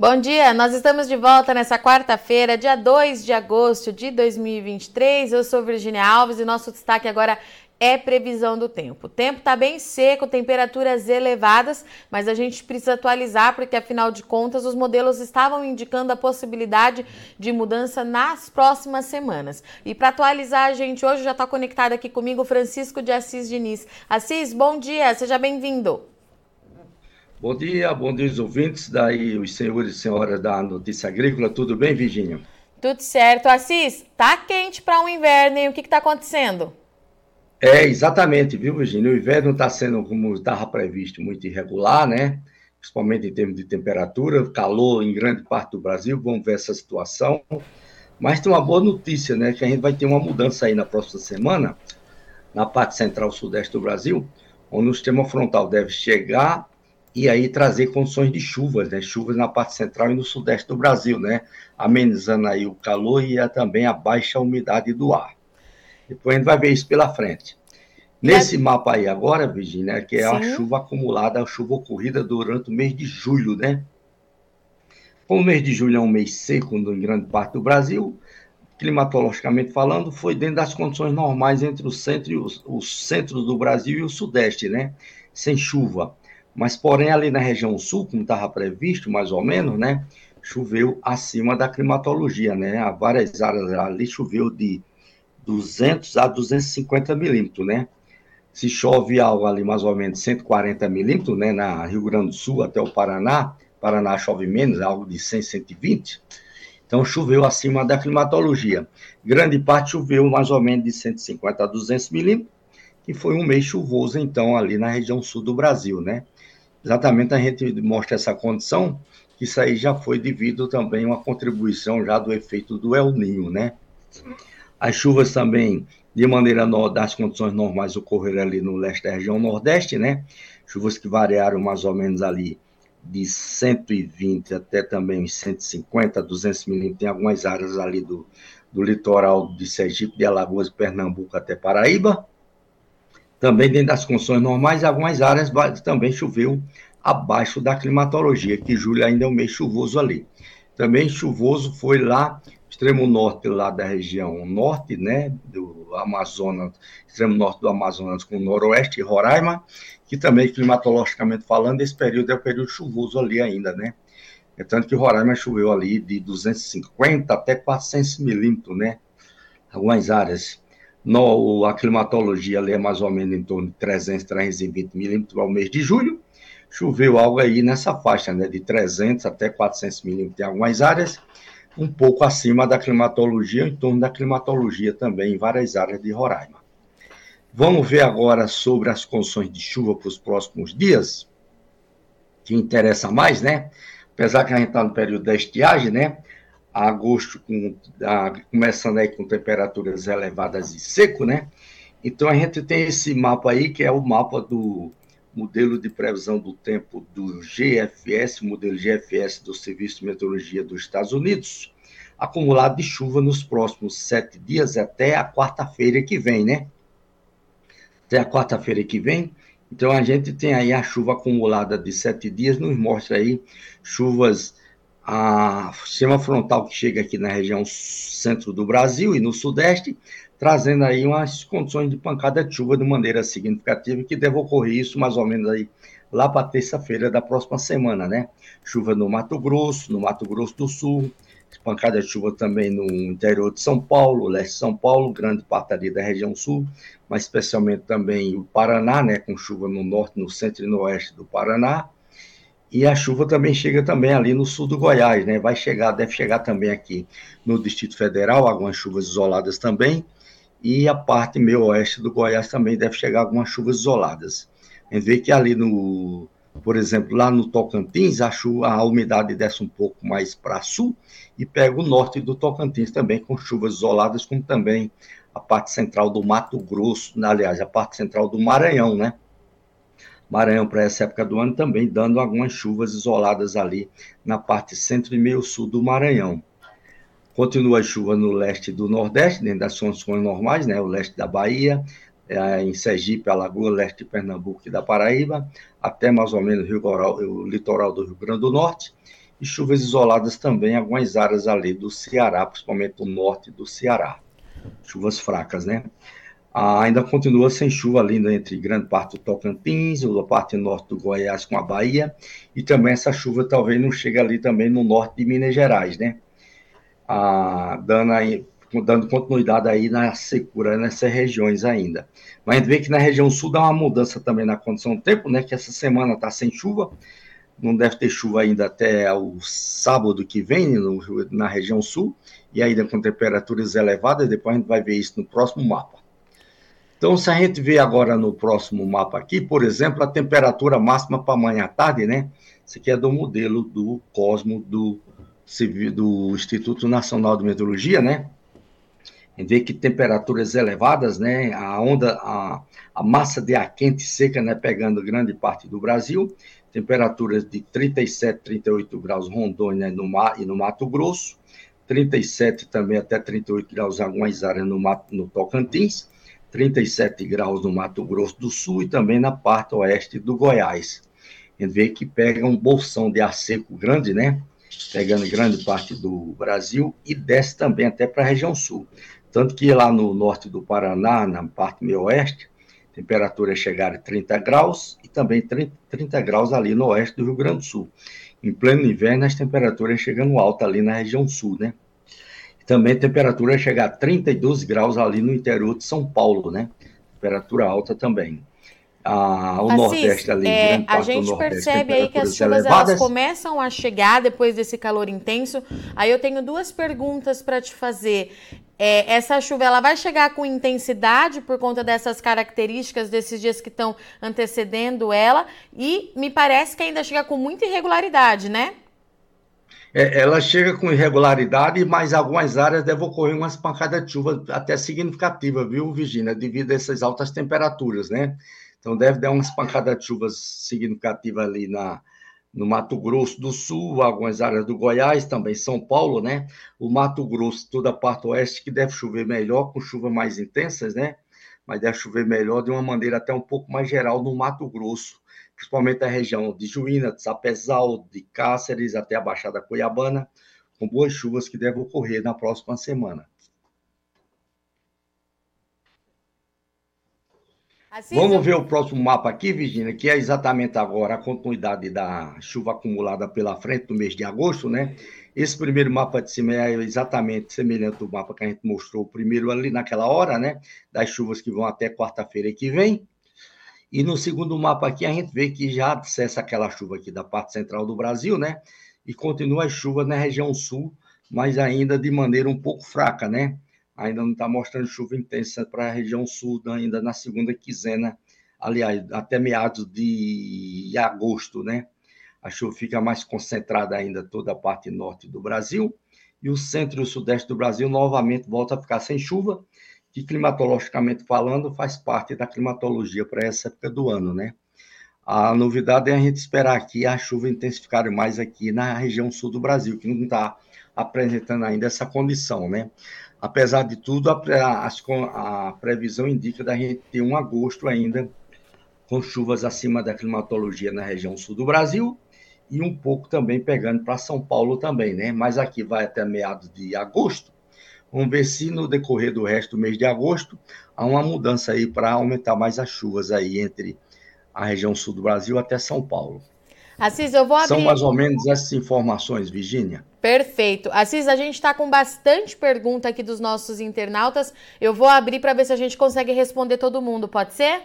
Bom dia, nós estamos de volta nessa quarta-feira, dia 2 de agosto de 2023. Eu sou Virginia Alves e nosso destaque agora é previsão do tempo. O tempo está bem seco, temperaturas elevadas, mas a gente precisa atualizar porque, afinal de contas, os modelos estavam indicando a possibilidade de mudança nas próximas semanas. E para atualizar a gente hoje, já está conectado aqui comigo Francisco de Assis Diniz. Assis, bom dia, seja bem-vindo. Bom dia, bom dia os ouvintes, daí os senhores e senhoras da Notícia Agrícola, tudo bem, Virginia? Tudo certo. Assis, tá quente para o um inverno e o que está acontecendo? É, exatamente, viu, Virginia? O inverno está sendo, como estava previsto, muito irregular, né? Principalmente em termos de temperatura, calor em grande parte do Brasil, vamos ver essa situação. Mas tem uma boa notícia, né? Que a gente vai ter uma mudança aí na próxima semana, na parte central-sudeste do Brasil, onde o sistema frontal deve chegar e aí trazer condições de chuvas, né? Chuvas na parte central e no sudeste do Brasil, né? Amenizando aí o calor e também a baixa umidade do ar. Depois a gente vai ver isso pela frente. Nesse mapa aí agora, Virginia, que é Sim. a chuva acumulada, a chuva ocorrida durante o mês de julho, né? Como o mês de julho é um mês seco em grande parte do Brasil, climatologicamente falando, foi dentro das condições normais entre o centro e os, os centros do Brasil e o sudeste, né? Sem chuva. Mas, porém, ali na região sul, como estava previsto, mais ou menos, né? Choveu acima da climatologia, né? Há várias áreas ali choveu de 200 a 250 milímetros, né? Se chove algo ali mais ou menos 140 milímetros, né, na Rio Grande do Sul até o Paraná, Paraná chove menos, algo de 100, 120. Então choveu acima da climatologia. Grande parte choveu mais ou menos de 150 a 200 milímetros, que foi um mês chuvoso então ali na região sul do Brasil, né? Exatamente a gente mostra essa condição, que isso aí já foi devido também a uma contribuição já do efeito do El Ninho, né? As chuvas também, de maneira no, das condições normais, ocorreram ali no leste da região nordeste, né? Chuvas que variaram mais ou menos ali de 120 até também 150, 200 milímetros em algumas áreas ali do, do litoral de Sergipe, de Alagoas, Pernambuco até Paraíba. Também dentro das condições normais, algumas áreas também choveu abaixo da climatologia, que julho ainda é um mês chuvoso ali. Também chuvoso foi lá extremo norte lá da região norte, né, do Amazonas, extremo norte do Amazonas com o noroeste e Roraima, que também, climatologicamente falando, esse período é o período chuvoso ali ainda, né? É tanto que Roraima choveu ali de 250 até 400 milímetros, né? Algumas áreas. No, a climatologia ali é mais ou menos em torno de 300, 320 milímetros ao mês de julho. Choveu algo aí nessa faixa, né? De 300 até 400 milímetros em algumas áreas um pouco acima da climatologia, em torno da climatologia também, em várias áreas de Roraima. Vamos ver agora sobre as condições de chuva para os próximos dias, que interessa mais, né? Apesar que a gente está no período da estiagem, né? Agosto com, a, começando aí com temperaturas elevadas e seco, né? Então a gente tem esse mapa aí, que é o mapa do modelo de previsão do tempo do GFS, modelo GFS do Serviço de Meteorologia dos Estados Unidos, acumulado de chuva nos próximos sete dias até a quarta-feira que vem, né? Até a quarta-feira que vem. Então a gente tem aí a chuva acumulada de sete dias, nos mostra aí chuvas a sistema frontal que chega aqui na região centro do Brasil e no sudeste, trazendo aí umas condições de pancada de chuva de maneira significativa, que deve ocorrer isso mais ou menos aí lá para terça-feira da próxima semana, né? Chuva no Mato Grosso, no Mato Grosso do Sul, pancada de chuva também no interior de São Paulo, leste de São Paulo, grande parte ali da região sul, mas especialmente também o Paraná, né, com chuva no norte, no centro e no oeste do Paraná. E a chuva também chega também ali no sul do Goiás, né? Vai chegar, deve chegar também aqui no Distrito Federal, algumas chuvas isoladas também e a parte meio oeste do Goiás também deve chegar algumas chuvas isoladas. A gente vê que ali no, por exemplo, lá no Tocantins, a, chuva, a umidade desce um pouco mais para sul e pega o norte do Tocantins também com chuvas isoladas, como também a parte central do Mato Grosso, aliás, a parte central do Maranhão, né? Maranhão para essa época do ano também dando algumas chuvas isoladas ali na parte centro e meio sul do Maranhão. Continua a chuva no leste do Nordeste, dentro das condições normais, né? O leste da Bahia, é, em Sergipe, Alagoas, leste de Pernambuco e da Paraíba, até mais ou menos o, litoral, o litoral do Rio Grande do Norte. e chuvas isoladas também em algumas áreas ali do Ceará, principalmente o norte do Ceará. Chuvas fracas, né? Ah, ainda continua sem chuva né, entre grande parte do Tocantins, a parte norte do Goiás com a Bahia, e também essa chuva talvez não chegue ali também no norte de Minas Gerais, né? Ah, dando, aí, dando continuidade aí na secura nessas regiões ainda. Mas a gente vê que na região sul dá uma mudança também na condição do tempo, né? Que essa semana está sem chuva, não deve ter chuva ainda até o sábado que vem no, na região sul, e ainda com temperaturas elevadas, depois a gente vai ver isso no próximo mapa. Então, se a gente vê agora no próximo mapa aqui, por exemplo, a temperatura máxima para amanhã à tarde, né? Isso aqui é do modelo do Cosmo do, do Instituto Nacional de Meteorologia, né? A gente vê que temperaturas elevadas, né? A onda, a, a massa de ar quente seca, né? Pegando grande parte do Brasil, temperaturas de 37, 38 graus Rondônia no mar, e no Mato Grosso, 37 também até 38 graus em algumas áreas no, no Tocantins, 37 graus no Mato Grosso do Sul e também na parte oeste do Goiás. A gente vê que pega um bolsão de ar seco grande, né? Pegando grande parte do Brasil e desce também até para a região sul. Tanto que lá no norte do Paraná, na parte meio oeste, temperatura chegar a 30 graus e também 30, 30 graus ali no oeste do Rio Grande do Sul. Em pleno inverno, as temperaturas chegando alta ali na região sul, né? Também a temperatura chega a 32 graus ali no interior de São Paulo, né? Temperatura alta também. Ah, o Assis, Nordeste ali, é, a gente percebe aí que as chuvas elas começam a chegar depois desse calor intenso. Aí eu tenho duas perguntas para te fazer. É, essa chuva ela vai chegar com intensidade por conta dessas características desses dias que estão antecedendo ela e me parece que ainda chega com muita irregularidade, né? É, ela chega com irregularidade, mas algumas áreas devem ocorrer umas pancadas de chuva até significativa, viu, Virginia, devido a essas altas temperaturas, né? Então deve dar umas pancadas de chuvas significativas ali na, no Mato Grosso do Sul, algumas áreas do Goiás, também São Paulo, né? O Mato Grosso, toda a parte oeste, que deve chover melhor, com chuvas mais intensas, né? Mas deve chover melhor de uma maneira até um pouco mais geral no Mato Grosso principalmente a região de Juína, de Sapezal, de Cáceres até a Baixada Cuiabana, com boas chuvas que devem ocorrer na próxima semana. Assim, Vamos ver o próximo mapa aqui, Virginia, que é exatamente agora a continuidade da chuva acumulada pela frente no mês de agosto, né? Esse primeiro mapa de cima é exatamente semelhante ao mapa que a gente mostrou primeiro ali naquela hora, né? Das chuvas que vão até quarta-feira que vem. E no segundo mapa aqui, a gente vê que já cessa aquela chuva aqui da parte central do Brasil, né? E continua a chuva na região sul, mas ainda de maneira um pouco fraca, né? Ainda não está mostrando chuva intensa para a região sul, ainda na segunda quinzena, aliás, até meados de agosto, né? A chuva fica mais concentrada ainda toda a parte norte do Brasil, e o centro e o sudeste do Brasil novamente volta a ficar sem chuva, que climatologicamente falando faz parte da climatologia para essa época do ano, né? A novidade é a gente esperar aqui a chuva intensificar mais aqui na região sul do Brasil, que não está apresentando ainda essa condição, né? Apesar de tudo, a, a, a previsão indica da gente ter um agosto ainda com chuvas acima da climatologia na região sul do Brasil e um pouco também pegando para São Paulo também, né? Mas aqui vai até meados de agosto Vamos ver se no decorrer do resto do mês de agosto há uma mudança aí para aumentar mais as chuvas aí entre a região sul do Brasil até São Paulo. Assis, eu vou abrir... São mais ou menos essas informações, Virginia. Perfeito. Assis, a gente está com bastante pergunta aqui dos nossos internautas. Eu vou abrir para ver se a gente consegue responder todo mundo, pode ser?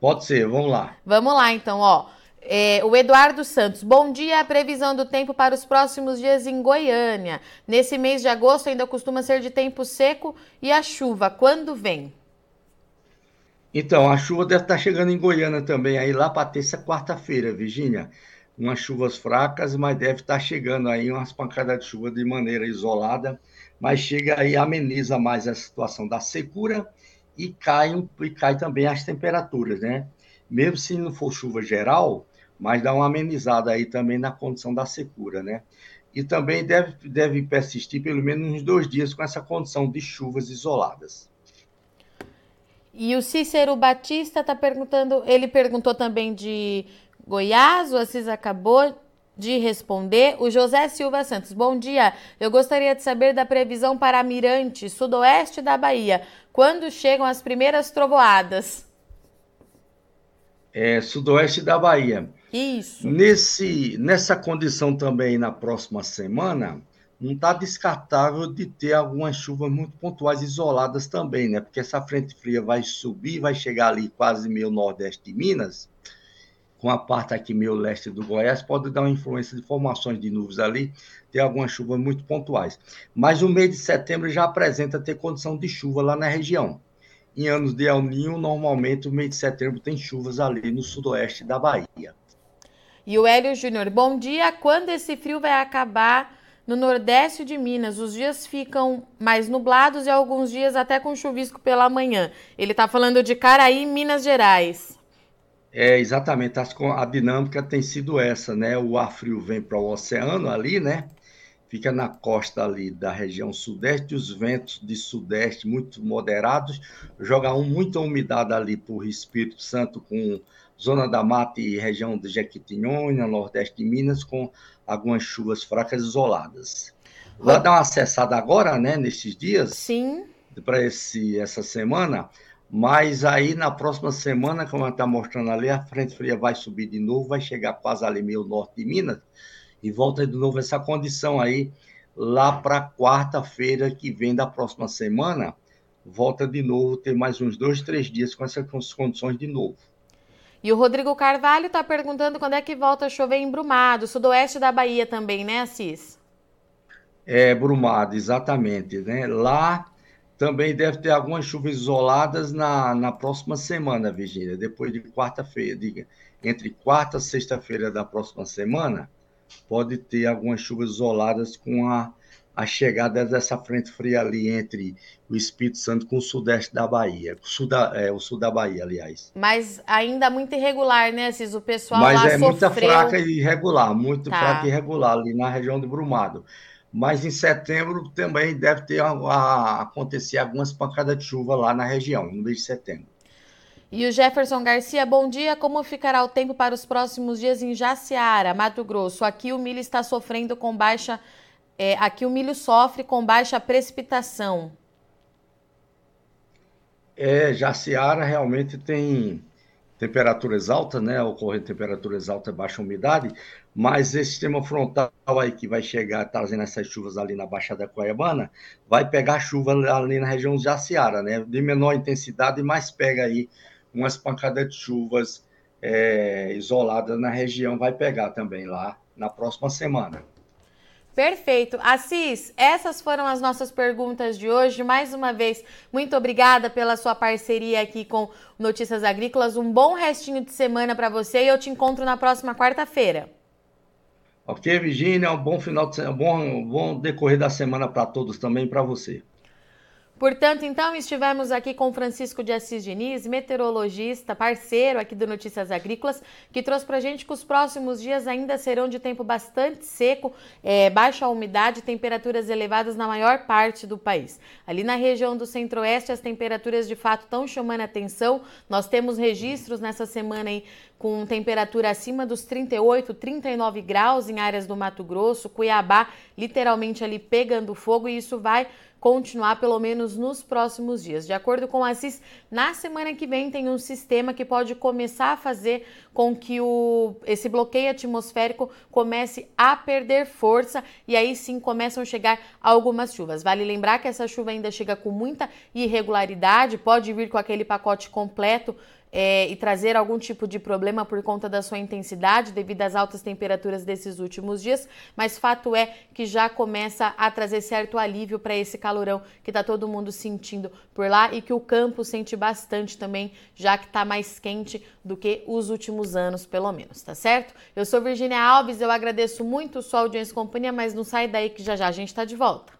Pode ser, vamos lá. Vamos lá, então, ó. É, o Eduardo Santos, bom dia. A previsão do tempo para os próximos dias em Goiânia. Nesse mês de agosto ainda costuma ser de tempo seco e a chuva, quando vem? Então, a chuva deve estar chegando em Goiânia também, aí lá para terça, quarta-feira, Virgínia. Umas chuvas fracas, mas deve estar chegando aí umas pancadas de chuva de maneira isolada, mas chega aí, ameniza mais a situação da secura e cai, e cai também as temperaturas, né? Mesmo se não for chuva geral, mas dá uma amenizada aí também na condição da secura, né? E também deve, deve persistir pelo menos uns dois dias com essa condição de chuvas isoladas. E o Cícero Batista está perguntando, ele perguntou também de Goiás, o Assis acabou de responder. O José Silva Santos, bom dia. Eu gostaria de saber da previsão para Mirante, sudoeste da Bahia. Quando chegam as primeiras trovoadas? É, sudoeste da Bahia. Isso. Nesse, nessa condição também na próxima semana, não está descartável de ter algumas chuvas muito pontuais isoladas também, né? Porque essa frente fria vai subir, vai chegar ali quase meio nordeste de Minas, com a parte aqui meio leste do Goiás, pode dar uma influência de formações de nuvens ali, ter algumas chuvas muito pontuais. Mas o mês de setembro já apresenta ter condição de chuva lá na região. Em anos de El Ninho, normalmente o mês de setembro tem chuvas ali no sudoeste da Bahia. E o Hélio Júnior, bom dia. Quando esse frio vai acabar no nordeste de Minas, os dias ficam mais nublados e alguns dias até com chuvisco pela manhã. Ele está falando de Caraí, Minas Gerais. É, exatamente. A dinâmica tem sido essa, né? O ar frio vem para o oceano ali, né? Fica na costa ali da região sudeste, os ventos de sudeste muito moderados, joga um, muita umidade ali por Espírito Santo com zona da mata e região de Jequitinhonha, nordeste de Minas, com algumas chuvas fracas isoladas. Vai dar uma acessada agora, né, nesses dias? Sim. Para essa semana, mas aí na próxima semana, como está mostrando ali, a frente fria vai subir de novo, vai chegar quase ali meio norte de Minas, e volta de novo essa condição aí, lá para quarta-feira que vem da próxima semana, volta de novo, ter mais uns dois, três dias com essas condições de novo. E o Rodrigo Carvalho está perguntando quando é que volta a chover em Brumado, sudoeste da Bahia também, né, Assis? É, Brumado, exatamente. Né? Lá também deve ter algumas chuvas isoladas na, na próxima semana, Virgínia. Depois de quarta-feira, de, entre quarta e sexta-feira da próxima semana, pode ter algumas chuvas isoladas com a a chegada dessa frente fria ali entre o Espírito Santo com o sudeste da Bahia, o sul da, é, o sul da Bahia, aliás. Mas ainda muito irregular, né, Cis? O pessoal Mas lá é sofreu... muito fraca e irregular, muito tá. fraca e irregular ali na região de Brumado. Mas em setembro também deve ter a, a, acontecer algumas pancadas de chuva lá na região, no mês de setembro. E o Jefferson Garcia, bom dia. Como ficará o tempo para os próximos dias em Jaciara, Mato Grosso? Aqui o milho está sofrendo com baixa é, aqui o milho sofre com baixa precipitação. É, Jaciara realmente tem temperaturas altas, né? Ocorrem temperaturas altas, baixa umidade, mas esse sistema frontal aí que vai chegar trazendo essas chuvas ali na Baixada Cuiabana, vai pegar chuva ali na região de Jaciara, né? De menor intensidade, mas pega aí umas pancadas de chuvas é, isoladas na região, vai pegar também lá na próxima semana. Perfeito. Assis, essas foram as nossas perguntas de hoje. Mais uma vez, muito obrigada pela sua parceria aqui com Notícias Agrícolas. Um bom restinho de semana para você e eu te encontro na próxima quarta-feira. Ok, Virginia, um bom final de semana, um bom, um bom decorrer da semana para todos também para você. Portanto, então, estivemos aqui com Francisco de Assis Diniz, meteorologista, parceiro aqui do Notícias Agrícolas, que trouxe para a gente que os próximos dias ainda serão de tempo bastante seco, é, baixa umidade, temperaturas elevadas na maior parte do país. Ali na região do centro-oeste, as temperaturas de fato estão chamando a atenção. Nós temos registros nessa semana aí com temperatura acima dos 38, 39 graus em áreas do Mato Grosso, Cuiabá literalmente ali pegando fogo e isso vai continuar pelo menos nos próximos dias. De acordo com a CIS, na semana que vem tem um sistema que pode começar a fazer com que o, esse bloqueio atmosférico comece a perder força e aí sim começam a chegar algumas chuvas. Vale lembrar que essa chuva ainda chega com muita irregularidade, pode vir com aquele pacote completo é, e trazer algum tipo de problema por conta da sua intensidade devido às altas temperaturas desses últimos dias, mas fato é que já começa a trazer certo alívio para esse calorão que está todo mundo sentindo por lá e que o campo sente bastante também, já que está mais quente do que os últimos anos, pelo menos, tá certo? Eu sou Virginia Alves, eu agradeço muito sua audiência e companhia, mas não sai daí que já já a gente está de volta.